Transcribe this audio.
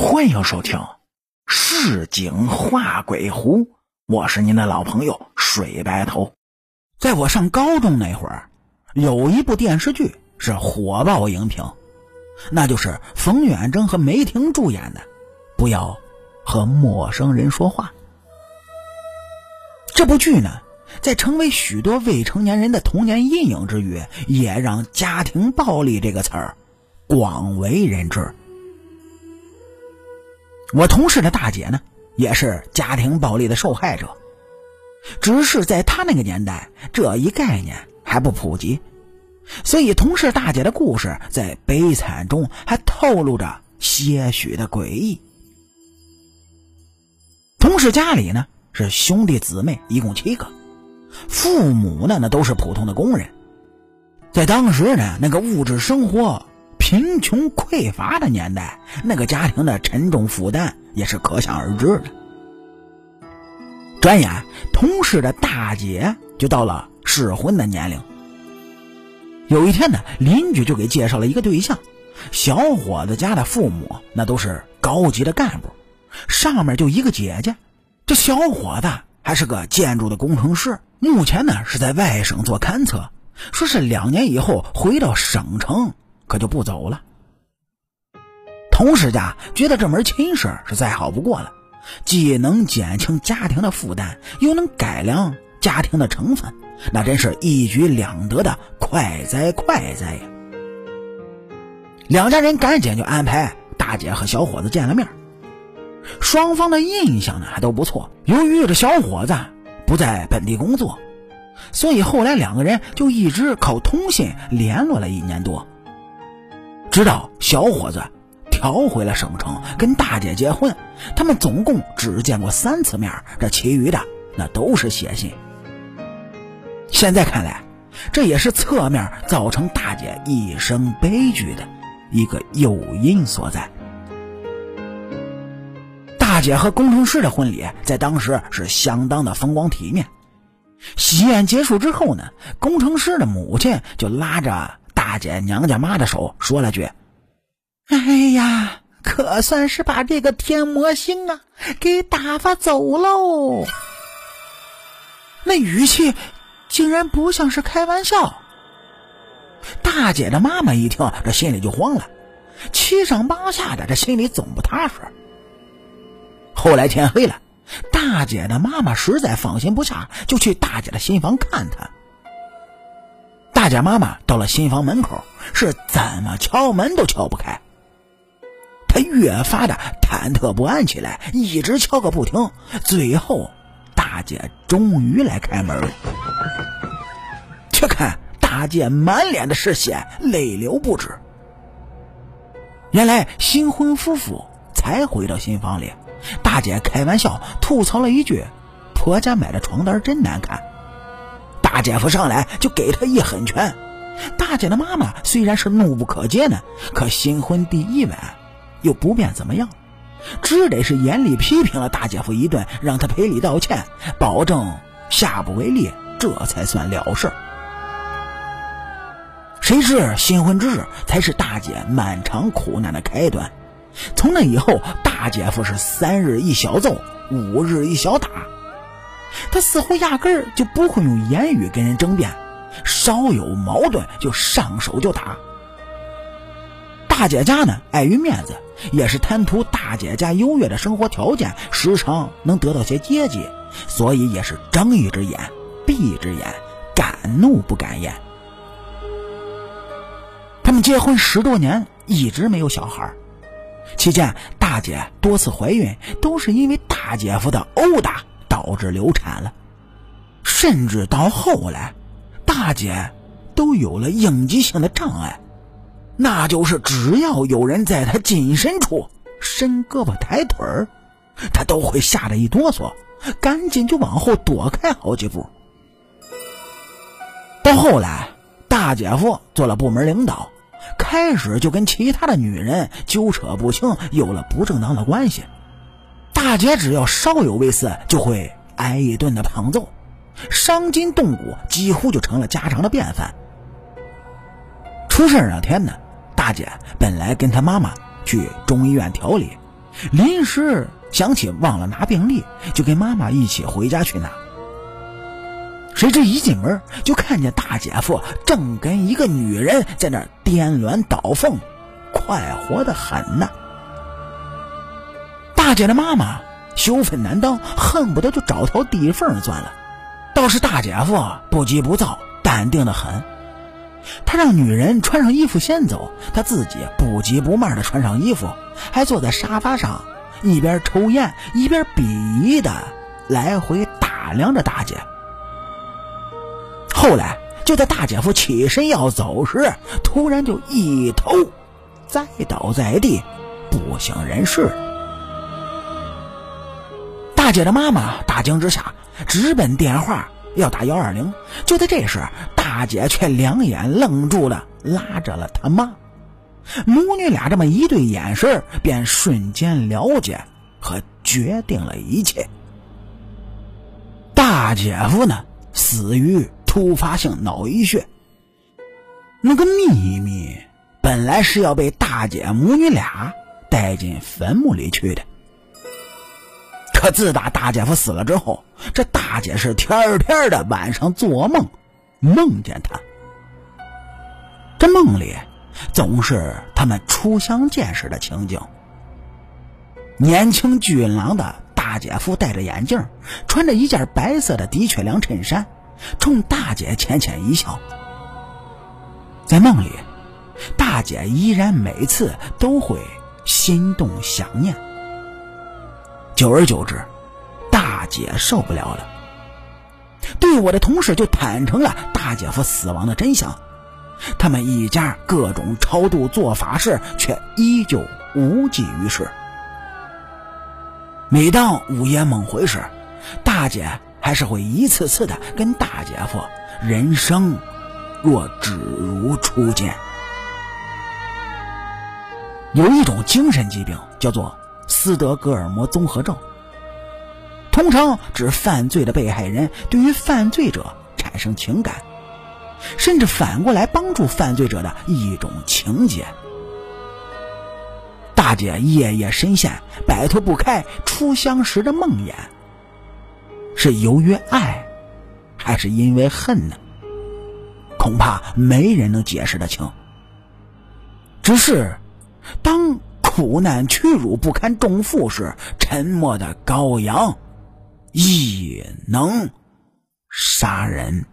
欢迎收听《市井画鬼狐》，我是您的老朋友水白头。在我上高中那会儿，有一部电视剧是火爆荧屏，那就是冯远征和梅婷主演的《不要和陌生人说话》。这部剧呢，在成为许多未成年人的童年阴影之余，也让“家庭暴力”这个词儿广为人知。我同事的大姐呢，也是家庭暴力的受害者，只是在她那个年代，这一概念还不普及，所以同事大姐的故事在悲惨中还透露着些许的诡异。同事家里呢是兄弟姊妹一共七个，父母呢那都是普通的工人，在当时呢那个物质生活。贫穷匮乏的年代，那个家庭的沉重负担也是可想而知的。转眼，同事的大姐就到了适婚的年龄。有一天呢，邻居就给介绍了一个对象，小伙子家的父母那都是高级的干部，上面就一个姐姐。这小伙子还是个建筑的工程师，目前呢是在外省做勘测，说是两年以后回到省城。可就不走了。同事家觉得这门亲事是再好不过了，既能减轻家庭的负担，又能改良家庭的成分，那真是一举两得的快哉快哉呀！两家人赶紧就安排大姐和小伙子见了面，双方的印象呢还都不错。由于这小伙子不在本地工作，所以后来两个人就一直靠通信联络了一年多。直到小伙子调回了省城，跟大姐结婚，他们总共只见过三次面，这其余的那都是写信。现在看来，这也是侧面造成大姐一生悲剧的一个诱因所在。大姐和工程师的婚礼在当时是相当的风光体面。喜宴结束之后呢，工程师的母亲就拉着。大姐娘家妈的手说了句：“哎呀，可算是把这个天魔星啊给打发走喽。”那语气竟然不像是开玩笑。大姐的妈妈一听，这心里就慌了，七上八下的，这心里总不踏实。后来天黑了，大姐的妈妈实在放心不下，就去大姐的新房看她。大姐妈妈到了新房门口，是怎么敲门都敲不开。她越发的忐忑不安起来，一直敲个不停。最后，大姐终于来开门了。却看大姐满脸的是血，泪流不止。原来新婚夫妇才回到新房里，大姐开玩笑吐槽了一句：“婆家买的床单真难看。”大姐夫上来就给他一狠拳，大姐的妈妈虽然是怒不可遏呢，可新婚第一晚又不便怎么样，只得是严厉批评了大姐夫一顿，让他赔礼道歉，保证下不为例，这才算了事。谁知新婚之日才是大姐漫长苦难的开端，从那以后，大姐夫是三日一小揍，五日一小打。他似乎压根儿就不会用言语跟人争辩，稍有矛盾就上手就打。大姐家呢，碍于面子，也是贪图大姐家优越的生活条件，时常能得到些接济，所以也是睁一只眼闭一只眼，敢怒不敢言。他们结婚十多年，一直没有小孩，期间大姐多次怀孕，都是因为大姐夫的殴打。导致流产了，甚至到后来，大姐都有了应激性的障碍，那就是只要有人在她近身处伸胳膊抬腿儿，她都会吓得一哆嗦，赶紧就往后躲开好几步。到后来，大姐夫做了部门领导，开始就跟其他的女人纠扯不清，有了不正当的关系。大姐只要稍有微词，就会挨一顿的胖揍，伤筋动骨，几乎就成了家常的便饭。出事那天呢，大姐本来跟她妈妈去中医院调理，临时想起忘了拿病历，就跟妈妈一起回家去拿。谁知一进门就看见大姐夫正跟一个女人在那颠鸾倒凤，快活的很呢。姐的妈妈羞愤难当，恨不得就找条地缝钻了。倒是大姐夫不急不躁，淡定的很。他让女人穿上衣服先走，他自己不急不慢的穿上衣服，还坐在沙发上，一边抽烟一边鄙夷的来回打量着大姐。后来就在大姐夫起身要走时，突然就一头栽倒在地，不省人事。大姐的妈妈大惊之下，直奔电话。要打幺二零，就在这时，大姐却两眼愣住了，拉着了他妈。母女俩这么一对眼神，便瞬间了解和决定了一切。大姐夫呢，死于突发性脑溢血。那个秘密本来是要被大姐母女俩带进坟墓里去的。可自打大姐夫死了之后，这大姐是天天的晚上做梦，梦见他。这梦里总是他们初相见时的情景。年轻俊朗的大姐夫戴着眼镜，穿着一件白色的的确良衬衫，冲大姐浅浅一笑。在梦里，大姐依然每次都会心动想念。久而久之，大姐受不了了，对我的同事就坦诚了大姐夫死亡的真相。他们一家各种超度做法事，却依旧无济于事。每当午夜梦回时，大姐还是会一次次的跟大姐夫人生若只如初见。有一种精神疾病叫做。斯德哥尔摩综合症，通常指犯罪的被害人对于犯罪者产生情感，甚至反过来帮助犯罪者的一种情节。大姐夜夜深陷，摆脱不开初相识的梦魇，是由于爱，还是因为恨呢？恐怕没人能解释得清。只是，当。苦难屈辱不堪重负时，沉默的羔羊亦能杀人。